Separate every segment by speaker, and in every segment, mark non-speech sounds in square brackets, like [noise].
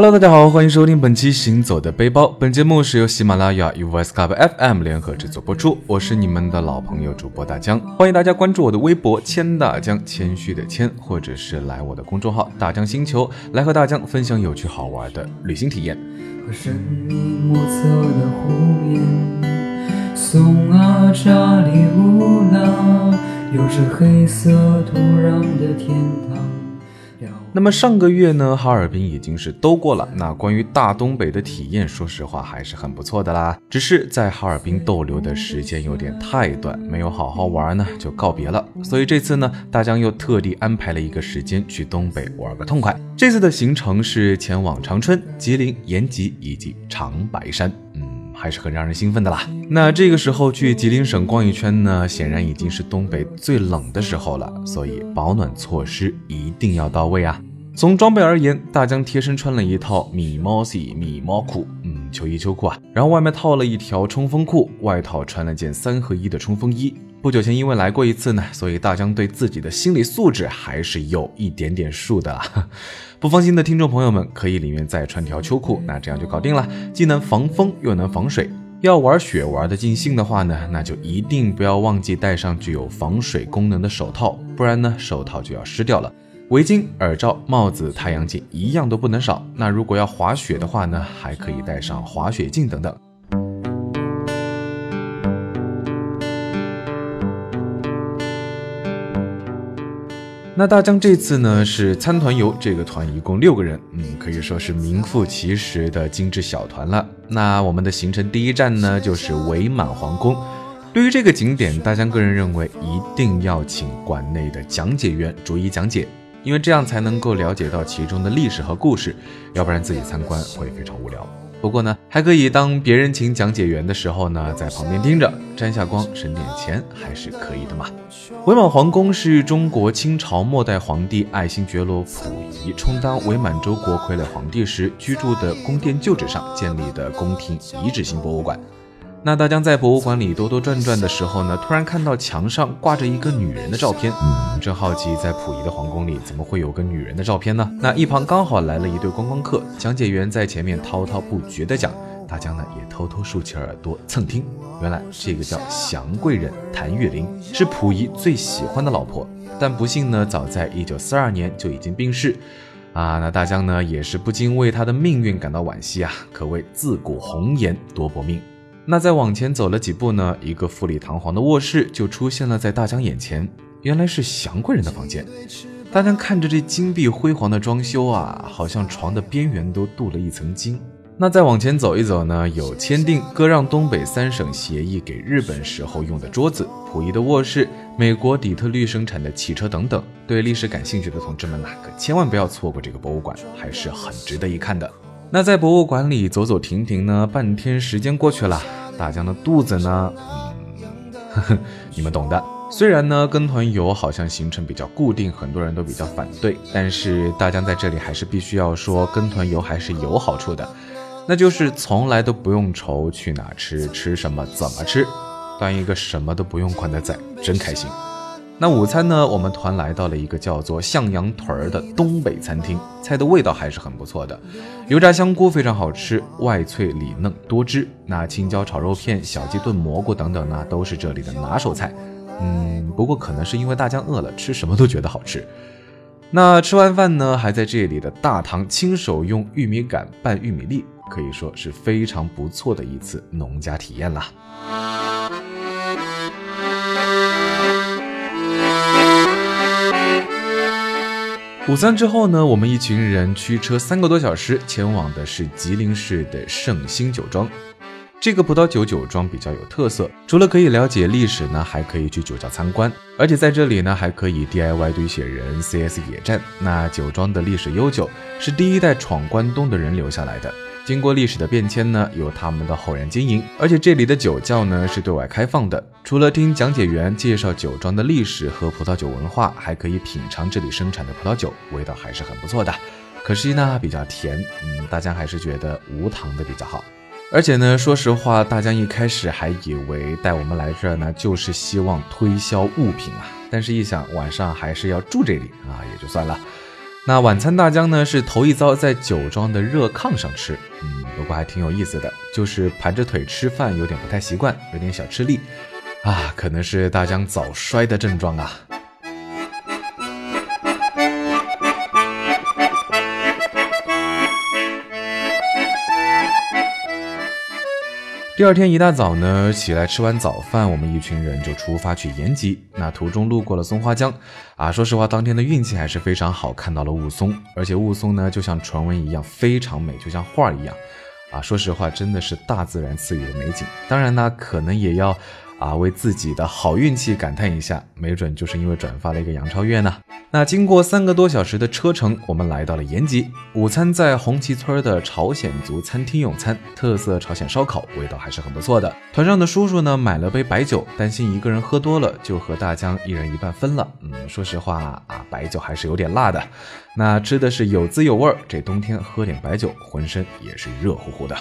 Speaker 1: Hello，大家好，欢迎收听本期《行走的背包》。本节目是由喜马拉雅与 Voice Club FM 联合制作播出。我是你们的老朋友主播大江，欢迎大家关注我的微博“谦大江”，谦虚的谦，或者是来我的公众号“大江星球”，来和大江分享有趣好玩的旅行体验。
Speaker 2: 和神秘莫测的湖面，松啊扎里乌拉，有着黑色土壤的天堂。
Speaker 1: 那么上个月呢，哈尔滨已经是都过了。那关于大东北的体验，说实话还是很不错的啦。只是在哈尔滨逗留的时间有点太短，没有好好玩呢，就告别了。所以这次呢，大江又特地安排了一个时间去东北玩个痛快。这次的行程是前往长春、吉林、延吉以及长白山。嗯。还是很让人兴奋的啦。那这个时候去吉林省逛一圈呢，显然已经是东北最冷的时候了，所以保暖措施一定要到位啊。从装备而言，大江贴身穿了一套米毛西米毛裤，嗯，秋衣秋裤啊，然后外面套了一条冲锋裤，外套穿了件三合一的冲锋衣。不久前因为来过一次呢，所以大江对自己的心理素质还是有一点点数的。[laughs] 不放心的听众朋友们，可以里面再穿条秋裤，那这样就搞定了，既能防风又能防水。要玩雪玩的尽兴的话呢，那就一定不要忘记带上具有防水功能的手套，不然呢手套就要湿掉了。围巾、耳罩、帽子、太阳镜一样都不能少。那如果要滑雪的话呢，还可以带上滑雪镜等等。那大江这次呢是参团游，这个团一共六个人，嗯，可以说是名副其实的精致小团了。那我们的行程第一站呢就是伪满皇宫。对于这个景点，大江个人认为一定要请馆内的讲解员逐一讲解，因为这样才能够了解到其中的历史和故事，要不然自己参观会非常无聊。不过呢，还可以当别人请讲解员的时候呢，在旁边盯着，沾下光，省点钱，还是可以的嘛。伪满皇宫是中国清朝末代皇帝爱新觉罗溥仪充当伪满洲国傀儡皇帝时居住的宫殿旧址上建立的宫廷遗址性博物馆。那大江在博物馆里兜兜转转的时候呢，突然看到墙上挂着一个女人的照片，嗯，正好奇在溥仪的皇宫里怎么会有个女人的照片呢？那一旁刚好来了一对观光客，讲解员在前面滔滔不绝的讲，大江呢也偷偷竖起耳朵蹭听。原来这个叫祥贵人谭玉玲是溥仪最喜欢的老婆，但不幸呢，早在一九四二年就已经病逝。啊，那大江呢也是不禁为他的命运感到惋惜啊，可谓自古红颜多薄命。那再往前走了几步呢？一个富丽堂皇的卧室就出现了在大江眼前，原来是祥贵人的房间。大江看着这金碧辉煌的装修啊，好像床的边缘都镀了一层金。那再往前走一走呢？有签订割让东北三省协议给日本时候用的桌子，溥仪的卧室，美国底特律生产的汽车等等。对历史感兴趣的同志们呐，可千万不要错过这个博物馆，还是很值得一看的。那在博物馆里走走停停呢，半天时间过去了。大江的肚子呢？嗯，呵 [laughs] 呵你们懂的。虽然呢，跟团游好像行程比较固定，很多人都比较反对，但是大江在这里还是必须要说，跟团游还是有好处的，那就是从来都不用愁去哪吃、吃什么、怎么吃，当一个什么都不用管的仔，真开心。那午餐呢？我们团来到了一个叫做向阳屯儿的东北餐厅，菜的味道还是很不错的，油炸香菇非常好吃，外脆里嫩多汁。那青椒炒肉片、小鸡炖蘑菇等等呢，都是这里的拿手菜。嗯，不过可能是因为大家饿了，吃什么都觉得好吃。那吃完饭呢，还在这里的大堂亲手用玉米杆拌玉米粒，可以说是非常不错的一次农家体验啦。午餐之后呢，我们一群人驱车三个多小时，前往的是吉林市的圣兴酒庄。这个葡萄酒酒庄比较有特色，除了可以了解历史呢，还可以去酒窖参观，而且在这里呢，还可以 DIY 堆雪人、CS 野战。那酒庄的历史悠久，是第一代闯关东的人留下来的。经过历史的变迁呢，由他们的后人经营，而且这里的酒窖呢是对外开放的。除了听讲解员介绍酒庄的历史和葡萄酒文化，还可以品尝这里生产的葡萄酒，味道还是很不错的。可惜呢比较甜，嗯，大家还是觉得无糖的比较好。而且呢，说实话，大家一开始还以为带我们来这儿呢，就是希望推销物品啊，但是一想晚上还是要住这里啊，也就算了。那晚餐大江呢是头一遭在酒庄的热炕上吃，嗯，不过还挺有意思的，就是盘着腿吃饭有点不太习惯，有点小吃力，啊，可能是大江早衰的症状啊。第二天一大早呢，起来吃完早饭，我们一群人就出发去延吉。那途中路过了松花江，啊，说实话，当天的运气还是非常好，看到了雾凇，而且雾凇呢就像传闻一样非常美，就像画一样，啊，说实话，真的是大自然赐予的美景。当然呢，可能也要。啊，为自己的好运气感叹一下，没准就是因为转发了一个杨超越呢。那经过三个多小时的车程，我们来到了延吉。午餐在红旗村的朝鲜族餐厅用餐，特色朝鲜烧烤，味道还是很不错的。团上的叔叔呢，买了杯白酒，担心一个人喝多了，就和大江一人一半分了。嗯，说实话啊，白酒还是有点辣的。那吃的是有滋有味儿，这冬天喝点白酒，浑身也是热乎乎的。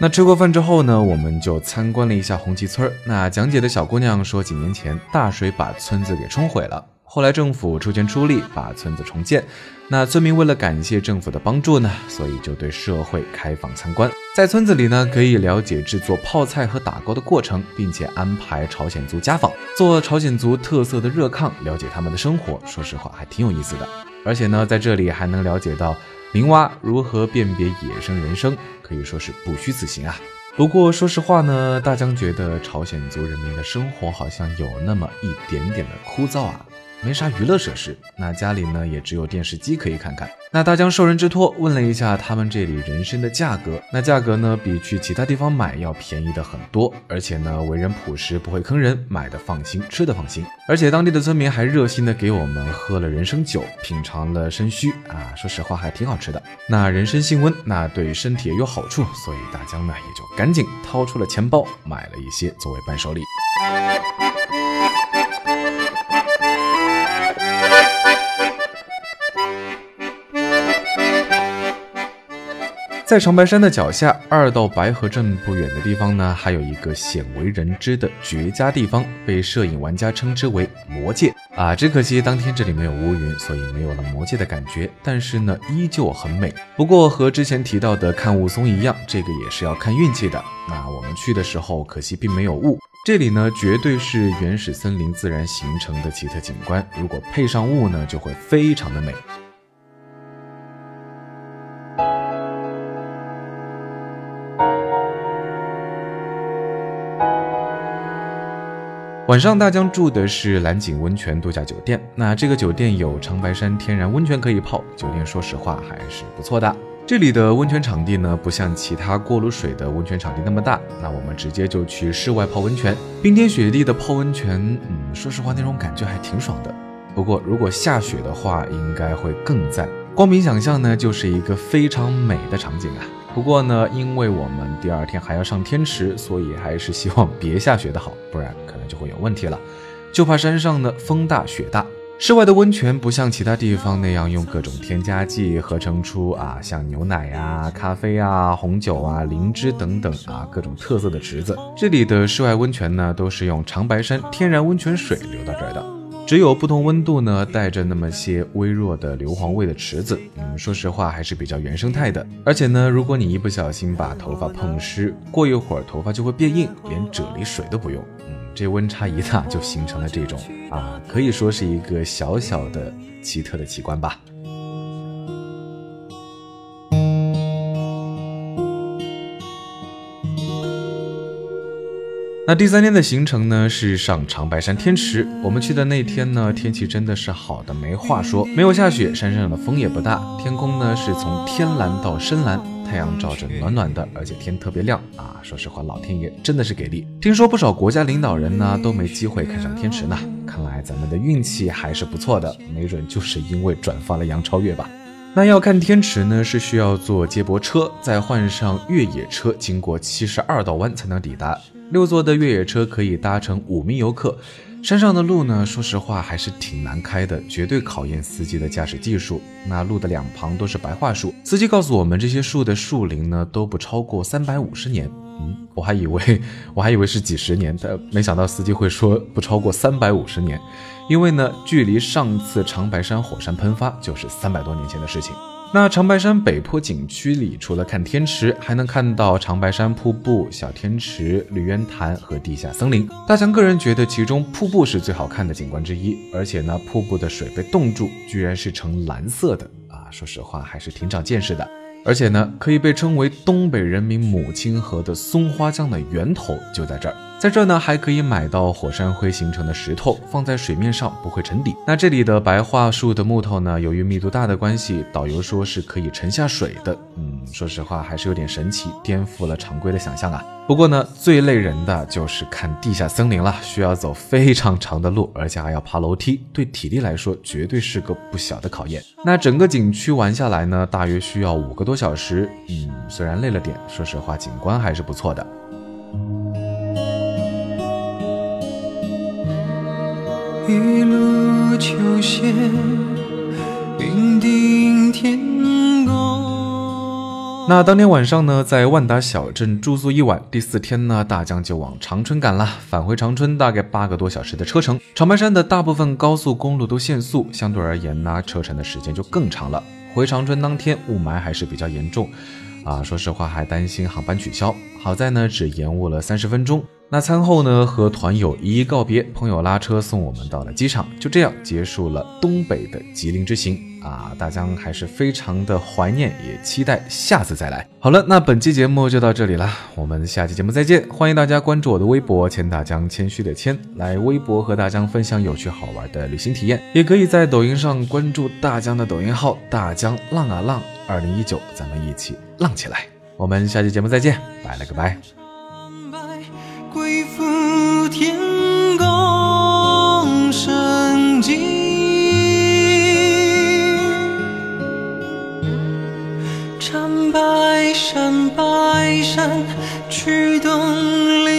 Speaker 1: 那吃过饭之后呢，我们就参观了一下红旗村。那讲解的小姑娘说，几年前大水把村子给冲毁了，后来政府出钱出力把村子重建。那村民为了感谢政府的帮助呢，所以就对社会开放参观。在村子里呢，可以了解制作泡菜和打糕的过程，并且安排朝鲜族家访，做朝鲜族特色的热炕，了解他们的生活。说实话，还挺有意思的。而且呢，在这里还能了解到。林蛙如何辨别野生人参，可以说是不虚此行啊。不过说实话呢，大江觉得朝鲜族人民的生活好像有那么一点点的枯燥啊。没啥娱乐设施，那家里呢也只有电视机可以看看。那大江受人之托问了一下他们这里人参的价格，那价格呢比去其他地方买要便宜的很多，而且呢为人朴实，不会坑人，买的放心，吃的放心。而且当地的村民还热心的给我们喝了人参酒，品尝了参须啊，说实话还挺好吃的。那人参性温，那对身体也有好处，所以大江呢也就赶紧掏出了钱包买了一些作为伴手礼。在长白山的脚下，二道白河镇不远的地方呢，还有一个鲜为人知的绝佳地方，被摄影玩家称之为魔界啊。只可惜当天这里没有乌云，所以没有了魔界的感觉。但是呢，依旧很美。不过和之前提到的看雾凇一样，这个也是要看运气的。那我们去的时候，可惜并没有雾。这里呢，绝对是原始森林自然形成的奇特景观。如果配上雾呢，就会非常的美。晚上，大江住的是蓝景温泉度假酒店。那这个酒店有长白山天然温泉可以泡，酒店说实话还是不错的。这里的温泉场地呢，不像其他过卤水的温泉场地那么大。那我们直接就去室外泡温泉，冰天雪地的泡温泉，嗯，说实话那种感觉还挺爽的。不过如果下雪的话，应该会更赞。光凭想象呢，就是一个非常美的场景啊。不过呢，因为我们第二天还要上天池，所以还是希望别下雪的好，不然可能就会有问题了。就怕山上呢风大雪大。室外的温泉不像其他地方那样用各种添加剂合成出啊，像牛奶呀、咖啡啊、红酒啊、灵芝等等啊各种特色的池子。这里的室外温泉呢，都是用长白山天然温泉水流到这儿的。只有不同温度呢，带着那么些微弱的硫磺味的池子，嗯，说实话还是比较原生态的。而且呢，如果你一不小心把头发碰湿，过一会儿头发就会变硬，连啫喱水都不用。嗯，这温差一大就形成了这种啊，可以说是一个小小的奇特的奇观吧。那第三天的行程呢是上长白山天池。我们去的那天呢，天气真的是好的没话说，没有下雪，山上的风也不大，天空呢是从天蓝到深蓝，太阳照着暖暖的，而且天特别亮啊！说实话，老天爷真的是给力。听说不少国家领导人呢都没机会看上天池呢，看来咱们的运气还是不错的，没准就是因为转发了杨超越吧。那要看天池呢，是需要坐接驳车，再换上越野车，经过七十二道弯才能抵达。六座的越野车可以搭乘五名游客，山上的路呢，说实话还是挺难开的，绝对考验司机的驾驶技术。那路的两旁都是白桦树，司机告诉我们，这些树的树龄呢都不超过三百五十年。嗯，我还以为我还以为是几十年，但没想到司机会说不超过三百五十年，因为呢，距离上次长白山火山喷发就是三百多年前的事情。那长白山北坡景区里，除了看天池，还能看到长白山瀑布、小天池、绿渊潭和地下森林。大强个人觉得其中瀑布是最好看的景观之一，而且呢，瀑布的水被冻住，居然是呈蓝色的啊！说实话，还是挺长见识的。而且呢，可以被称为东北人民母亲河的松花江的源头就在这儿。在这儿呢，还可以买到火山灰形成的石头，放在水面上不会沉底。那这里的白桦树的木头呢，由于密度大的关系，导游说是可以沉下水的。嗯，说实话还是有点神奇，颠覆了常规的想象啊。不过呢，最累人的就是看地下森林了，需要走非常长的路，而且还要爬楼梯，对体力来说绝对是个不小的考验。那整个景区玩下来呢，大约需要五个多小时。嗯，虽然累了点，说实话景观还是不错的。
Speaker 2: 一路秋千，云顶天。
Speaker 1: 那当天晚上呢，在万达小镇住宿一晚，第四天呢，大江就往长春赶了。返回长春大概八个多小时的车程，长白山的大部分高速公路都限速，相对而言呢，车程的时间就更长了。回长春当天雾霾还是比较严重，啊，说实话还担心航班取消，好在呢，只延误了三十分钟。那餐后呢，和团友一一告别，朋友拉车送我们到了机场，就这样结束了东北的吉林之行啊！大江还是非常的怀念，也期待下次再来。好了，那本期节目就到这里了，我们下期节目再见！欢迎大家关注我的微博“千大江”，谦虚的谦，来微博和大江分享有趣好玩的旅行体验，也可以在抖音上关注大江的抖音号“大江浪啊浪二零一九”，咱们一起浪起来！我们下期节目再见，拜了个拜。
Speaker 2: 天宫圣境，山，白山驱动灵。